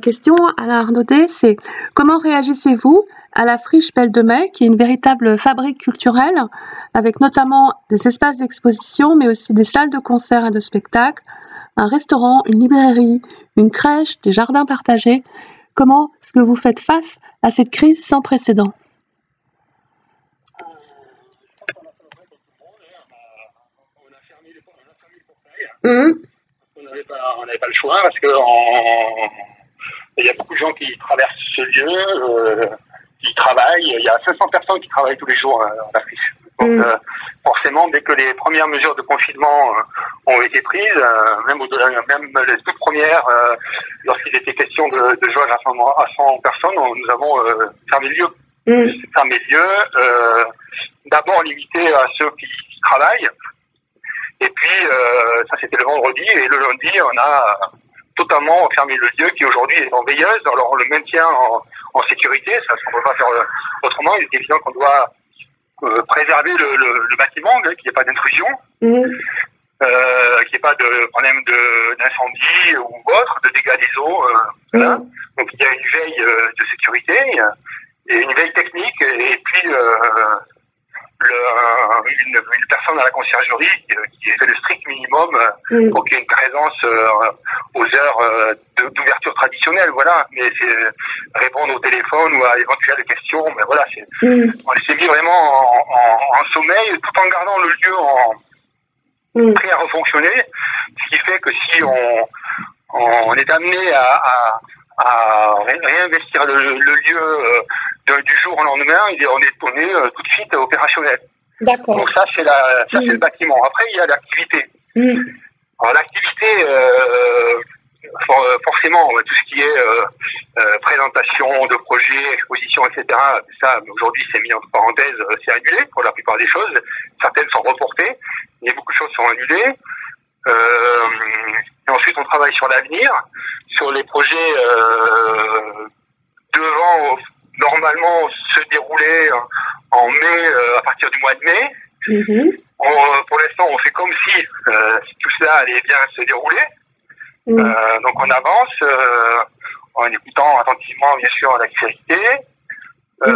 question à la Arnaudet, c'est comment réagissez-vous à la friche Belle de Mai, qui est une véritable fabrique culturelle, avec notamment des espaces d'exposition, mais aussi des salles de concert et de spectacle, un restaurant, une librairie, une crèche, des jardins partagés? Comment est-ce que vous faites face à cette crise sans précédent? Mmh. On n'avait pas, pas, le choix parce que il y a beaucoup de gens qui traversent ce lieu. Euh, qui travaillent. Il y a 500 personnes qui travaillent tous les jours à la friche. Donc, mm. euh, forcément, dès que les premières mesures de confinement euh, ont été prises, euh, même, les toutes premières, lorsqu'il était question de, de à 100, à 100 personnes, nous avons fermé le lieu. Mm. Fermé le lieu, d'abord limité à ceux qui, travaillent, et puis ça c'était le vendredi, et le lundi, on a totalement fermé le lieu qui aujourd'hui est en veilleuse. Alors on le maintient en, en sécurité, ça ne peut pas faire euh, autrement. Il est évident qu'on doit euh, préserver le, le, le bâtiment, hein, qu'il n'y ait pas d'intrusion, mmh. euh, qu'il n'y ait pas de problème d'incendie ou autre, de dégâts des eaux. Euh, voilà. Mmh. Donc il y a une veille euh, de sécurité, et une veille technique, et puis le, une, une, personne à la conciergerie qui, fait le strict minimum mmh. pour qu'il y ait une présence aux heures d'ouverture traditionnelle, voilà. Mais c'est répondre au téléphone ou à éventuelles questions, mais voilà, c'est, mm. on s'est mis vraiment en, en, en, sommeil tout en gardant le lieu en mm. prêt à refonctionner, ce qui fait que si on, on est amené à, à, à réinvestir le, le lieu euh, du jour au lendemain, on est, on est euh, tout de suite opérationnel. D'accord. Donc ça c'est la, ça c'est le mm. bâtiment. Après il y a l'activité. Alors l'activité, euh, euh, forcément, tout ce qui est euh, présentation de projets, exposition, etc., ça, aujourd'hui, c'est mis entre parenthèses, c'est annulé pour la plupart des choses. Certaines sont reportées, mais beaucoup de choses sont annulées. et ensuite, on travaille sur l'avenir, sur les projets devant normalement se dérouler en mai, à partir du mois de mai. Mm-hmm. pour l'instant, on fait comme si tout ça allait bien se dérouler. Euh, donc on avance euh, en écoutant attentivement bien sûr l'actualité. Euh,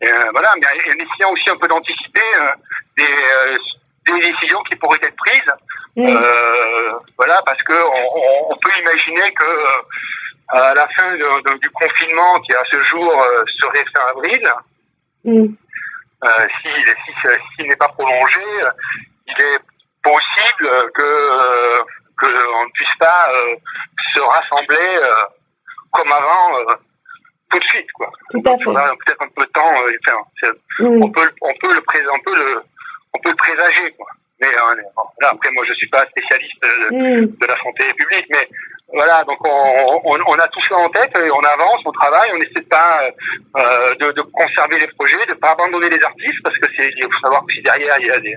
mm. voilà, mais en essayant aussi un peu d'anticiper des, des, décisions qui pourraient être prises. Voilà, parce que on, on, peut imaginer que à la fin de, de, du confinement, qui à ce jour serait fin avril, s'il si, si, si, n'est pas prolongé, il est possible que euh, que on ne puisse pas euh, se rassembler euh, comme avant tout de suite quoi. Tout à fait. On a peut-être un peu de temps. Enfin, mm. on peut on peut le on peut le on peut le présager quoi. Mais là, après moi je suis pas spécialiste de, mm. de la santé publique, mais voilà, donc on, on, on, a tout ça en tête, et on avance, on travaille, on essaie de pas euh, de, de, conserver les projets, de pas abandonner les artistes, parce que c'est, il faut savoir que derrière il y a des,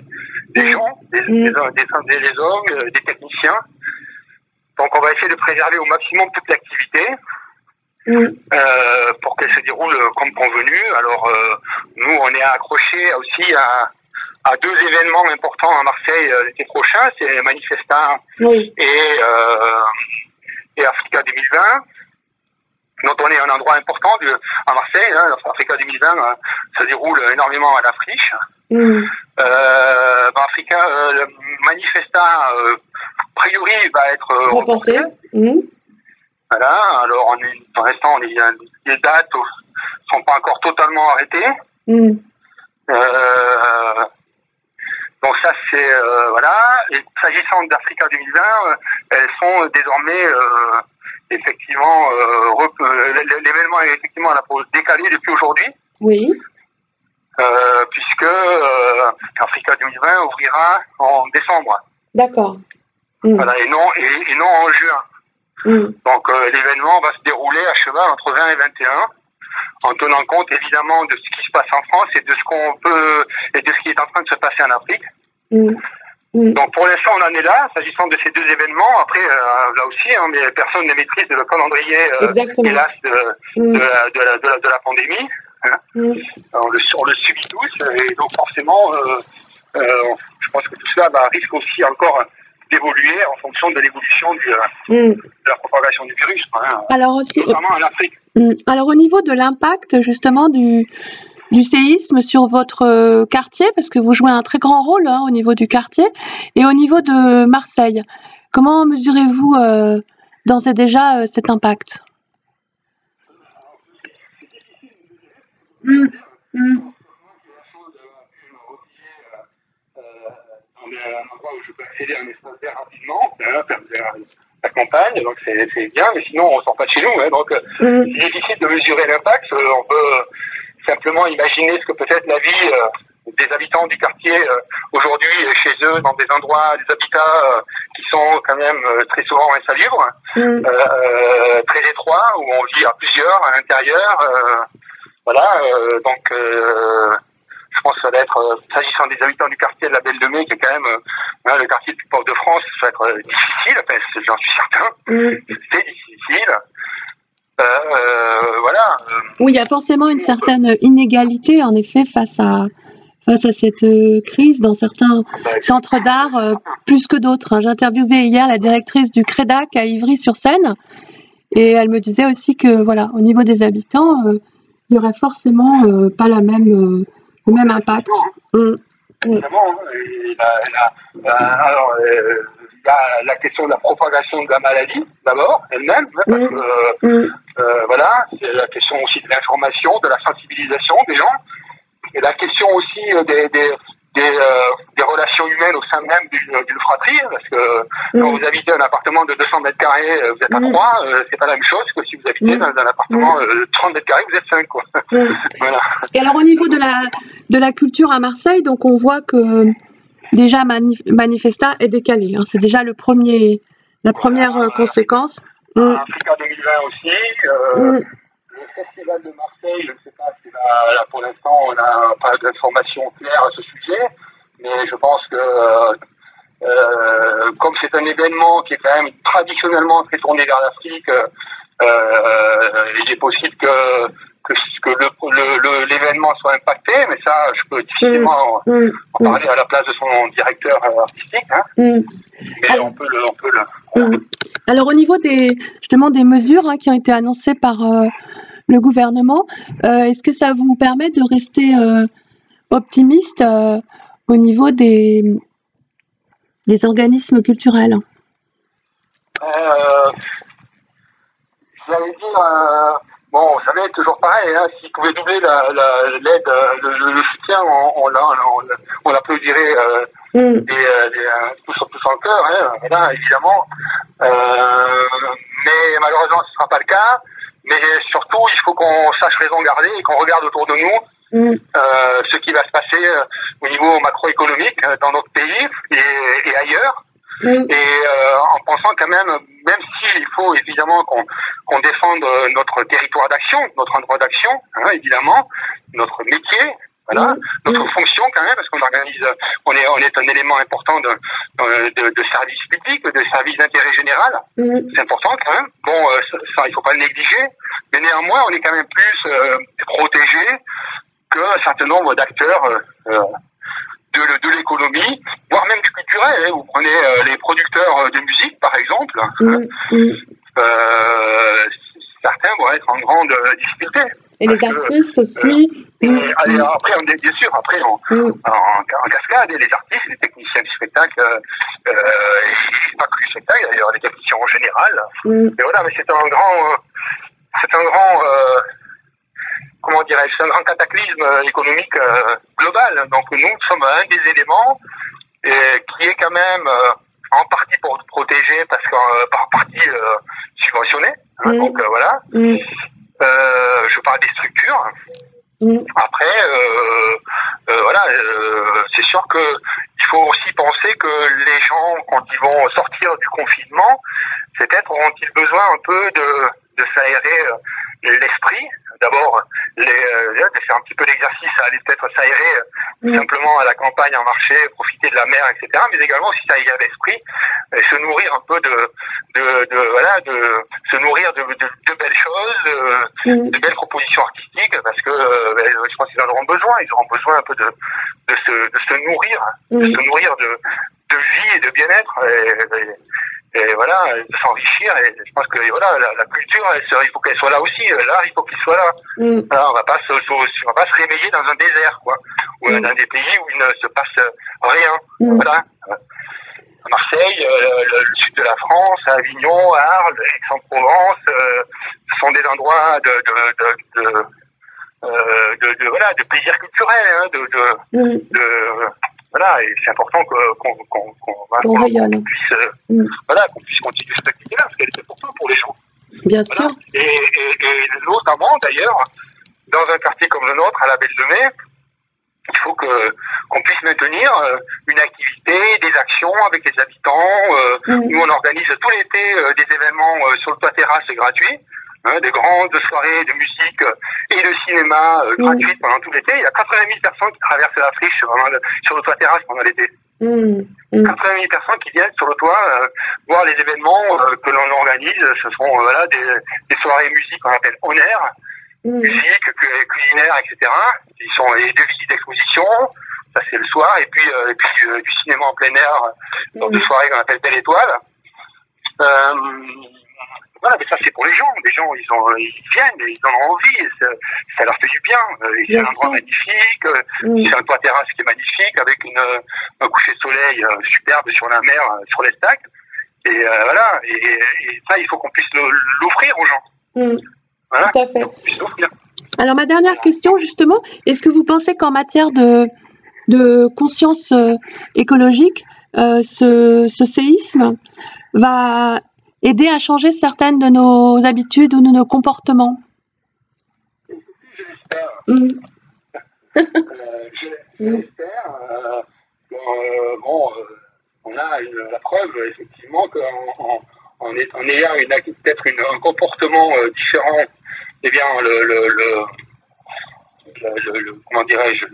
des gens, des, mm. des, des, des, hommes, euh, des techniciens. Donc on va essayer de préserver au maximum toute l'activité. Mm. Euh, pour qu'elle se déroule comme convenu. Alors euh, nous, on est accrochés aussi à, à deux événements importants à Marseille euh, l'été prochain, c'est Manifesta oui. et, euh, et Africa 2020 dont on est un endroit important à Marseille. Hein, Africa 2020 euh, ça déroule énormément à la friche. Mm. Euh, ben Africa euh, Manifesta, euh, a priori, va être euh, reporté. Mmh. Voilà. Alors, on est, pour l'instant, les, les dates sont pas encore totalement arrêtées. Mmh. Donc ça, c'est voilà. Et s'agissant d'Africa 2020, elles sont désormais effectivement l'événement est effectivement à la pause décalé depuis aujourd'hui. Oui. Euh, puisque euh, Africa 2020 ouvrira en décembre. D'accord. Mmh. Voilà, et non, et, et, non en juin. Mmh. Donc euh, l'événement va se dérouler à cheval entre 20 et 21, en tenant compte évidemment de ce qui se passe en France et de ce qu'on peut et de ce qui est en train de se passer en Afrique. Mmh. Donc pour l'instant on en est là, s'agissant de ces deux événements. Après euh, là aussi, hein, mais personne ne maîtrise le calendrier euh, hélas de, de, la, de, la, de, la, de la pandémie. Hein. Mm. On, le, on le subit tous et donc forcément, euh, euh, je pense que tout cela bah, risque aussi encore d'évoluer en fonction de l'évolution mm. de la propagation du virus. Hein, alors aussi, notamment en Afrique. Mm. Alors au niveau de l'impact justement du, du séisme sur votre euh, quartier, parce que vous jouez un très grand rôle hein, au niveau du quartier, et au niveau de Marseille, comment mesurez-vous euh, d'ores et déjà euh, cet impact? Mm. un endroit où je peux accéder à un espace vert rapidement, hein, la campagne, donc c'est bien, mais sinon on sort pas de chez nous. Hein, donc mm. c'est difficile de mesurer l'impact. Euh, on peut simplement imaginer ce que peut être la vie euh, des habitants du quartier euh, aujourd'hui chez eux, dans des endroits, des habitats qui sont quand même très souvent insalubres, mm. très étroits, où on vit à plusieurs à l'intérieur. voilà, donc je pense que ça va être, euh, s'agissant des habitants du quartier de la Belle de Mai, qui est quand même euh, le quartier le plus pauvre de France, ça va être euh, difficile, j'en suis certain. Mm. C'est difficile. voilà. Oui, il y a forcément une certaine inégalité, en effet, face à, face à cette crise dans certains centres d'art plus que d'autres. Hein. J'ai interviewé hier la directrice du CREDAC à Ivry-sur-Seine et elle me disait aussi que voilà, au niveau des habitants, il n'y aurait forcément pas la même le même impact. Mm. Évidemment, hein, alors, euh, il y a la question de la propagation de la maladie, d'abord, elle-même, hein, parce mm. que, mm. euh, voilà, c'est la question aussi de l'information, de la sensibilisation des gens, et la question aussi euh, des, des, des, euh, des, relations humaines au sein même d'une fratrie, parce que quand mm. vous habitez un appartement de 200 mètres carrés, euh, vous êtes à mm. trois, euh, c'est pas la même chose que si vous habitez mm. dans un appartement de 30 mètres carrés, vous êtes cinq. Quoi. voilà. Et alors au niveau de la, de la culture à Marseille, donc on voit que déjà Manifesta est décalé. Hein. C'est déjà le premier, la première conséquence. Africa 2020 aussi le Festival de Marseille, je ne sais pas si là, pour l'instant on n'a pas d'informations claires à ce sujet, mais je pense que euh, comme c'est un événement qui est quand même traditionnellement très tourné vers l'Afrique, euh, il est possible que que, que l'événement soit impacté, mais ça, je peux difficilement mm. Mm. en parler à la place de son directeur artistique. Hein. Mm. Mais on peut le. On peut Alors, au niveau des, justement des mesures hein, qui ont été annoncées par euh, le gouvernement. Euh, est-ce que ça vous permet de rester euh, optimiste euh, au niveau des, des organismes culturels? J'allais dire, bon, ça va être toujours pareil. Hein, S'ils pouvaient doubler l'aide, le, soutien, on, on, on l'applaudirait mm. tous, tous en cœur, hein, évidemment. mais malheureusement, ce ne sera pas le cas. Mais surtout, il faut qu'on sache raison garder et qu'on regarde autour de nous mm. euh, ce qui va se passer euh, au niveau macroéconomique euh, dans notre pays et, et ailleurs. Mm. Et euh, en pensant quand même, même s'il faut évidemment qu'on qu'on défende notre territoire d'action, notre endroit d'action, hein, évidemment, notre métier, voilà, notre fonction quand même, parce qu'on organise, on est, on est un élément important de, de, de service public, de service d'intérêt général. C'est important quand même. Bon, euh, ça, il faut pas le négliger, mais néanmoins, on est quand même plus euh, protégé qu'un certain nombre d'acteurs euh, de, de l'économie, voire même du culturel. Hein. Vous prenez les producteurs de musique, par exemple. Certains vont être en grande difficulté. Et les artistes aussi. Euh, allez, après, on, bien sûr, après, on, mm. en, cascade, les artistes, les techniciens du spectacle, euh, euh pas que du spectacle d'ailleurs, les techniciens en général. Mm. Mais voilà, mais c'est un grand, c'est un grand, euh, comment dirais-je, c'est un grand cataclysme économique global. Donc nous sommes un des éléments qui est quand même en partie pour protéger parce que par partie subventionné. Hein, mm. Donc voilà. Euh, je parle des structures. Mm. Après, euh, euh, voilà, c'est sûr que il faut aussi penser que les gens, quand ils vont sortir du confinement, peut-être auront-ils besoin un peu de, de s'aérer l'esprit. D'abord, les, euh, faire un petit peu d'exercice, aller peut-être s'aérer euh, simplement à la campagne, en marché, profiter de la mer, etc. Mais également aussi s'aérer l'esprit, et se nourrir un peu de, de, de voilà, de se nourrir de, de, de belles choses, de, de, belles propositions artistiques, parce que ben, je pense qu'ils en auront besoin. Ils auront besoin un peu de, de, se, de se nourrir, de se nourrir de de vie et de bien-être. Et, voilà, de s'enrichir. Et je pense que voilà, la, culture, il faut qu'elle soit là aussi. L'art, il faut qu'il soit là. Mm. on va pas se, on va pas se réveiller dans un désert, quoi, ou mm. dans des pays où il ne se passe rien. Mm. Voilà. À Marseille, euh, le, sud de la France, à Avignon, à Arles, Aix-en-Provence, euh, ce sont des endroits de, de, de, de euh, de, de, voilà de plaisir culturel hein, de, voilà, et c'est important qu'on puisse, euh, mm. voilà, puisse continuer cette activité-là, parce qu'elle est importante pour les gens. Bien sûr. Et, et, et notamment, d'ailleurs, dans un quartier comme le nôtre, à la Belle de Mai, il faut que qu'on puisse maintenir euh, une activité, des actions avec les habitants. Euh, mm. Nous, on organise tout l'été des événements sur le toit terrasse gratuits. Hein, des grandes soirées de musique et de cinéma euh, gratuites pendant tout l'été. Il y a 80 000 personnes qui traversent la friche sur le toit terrasse pendant l'été. 80 000 personnes qui viennent sur le toit euh, voir les événements euh, que l'on organise. Ce sont voilà des, des, soirées musique qu'on appelle on air, musique, culinaire, etc. Ils sont et deux visites d'exposition. Ça c'est le soir et puis et puis du cinéma en plein air dans deux soirées qu'on appelle Belle Étoile. Euh, voilà, mais ça c'est pour les gens. Les gens, ils, ont, ils viennent, ils en ont envie, ça, ça, leur fait du bien. Euh, c'est un endroit magnifique, euh, c'est un toit terrasse qui est magnifique, avec une, un coucher de soleil euh, superbe sur la mer, sur l'Estac. Et voilà, et, ça, il faut qu'on puisse l'offrir aux gens. Mmh. Voilà, Tout à fait. Alors ma dernière question, justement, est-ce que vous pensez qu'en matière de, de conscience écologique, ce, ce séisme va aider à changer certaines de nos habitudes ou de nos comportements J'espère. Mm. euh, J'espère. Euh, euh, bon, euh, on a une, la preuve, effectivement, qu'en en, en, en, ayant peut-être un comportement différent, eh bien, le, le, le, le comment dirais-je,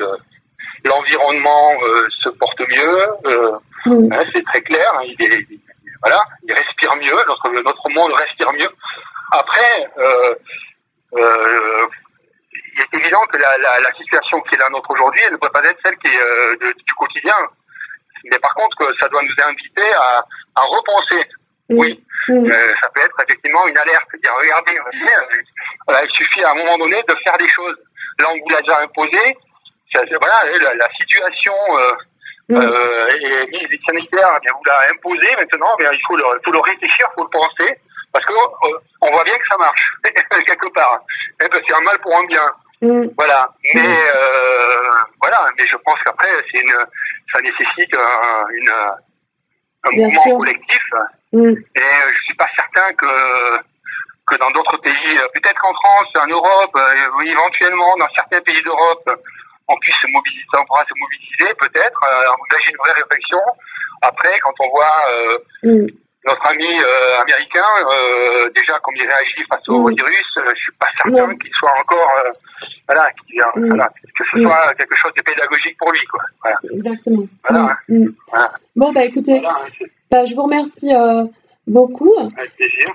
l'environnement se porte mieux. Mm. Hein, c'est très clair. Hein, il est, voilà, il mieux, notre, notre monde respire mieux. Après, euh, euh, il est évident que la, la, la, situation qui est la nôtre aujourd'hui, elle ne peut pas être celle qui est euh, de, du quotidien. Mais par contre, ça doit nous inviter à, à repenser. Oui, Euh, ça peut être effectivement une alerte. Dire, regardez, il suffit à un moment donné de faire des choses. Là, on vous l'a déjà imposé. Ça, voilà, la, la situation euh, euh, et les sanitaires eh bien, vous l'a imposé maintenant, mais il faut le, faut le réfléchir, il faut le penser, parce que euh, on voit bien que ça marche, quelque part. Eh ben, c'est un mal pour un bien. Mm. Voilà. Mais euh, voilà, mais je pense qu'après, c'est une, ça nécessite un, une, un mouvement collectif. Mm. Et euh, je suis pas certain que que dans d'autres pays, peut-être en France, en Europe, euh, éventuellement dans certains pays d'Europe, on puisse se mobiliser, on pourra se mobiliser peut-être, euh, engager une vraie réflexion. Après, quand on voit euh, mm. notre ami euh, américain, euh, déjà comme il réagit face au mm. virus, euh, je suis pas certain qu'il soit encore, euh, voilà, mm. voilà, que ce soit quelque chose de pédagogique pour lui, quoi. Voilà. Exactement. Voilà, voilà. Bon, bah écoutez, bah, je vous remercie beaucoup. Avec plaisir.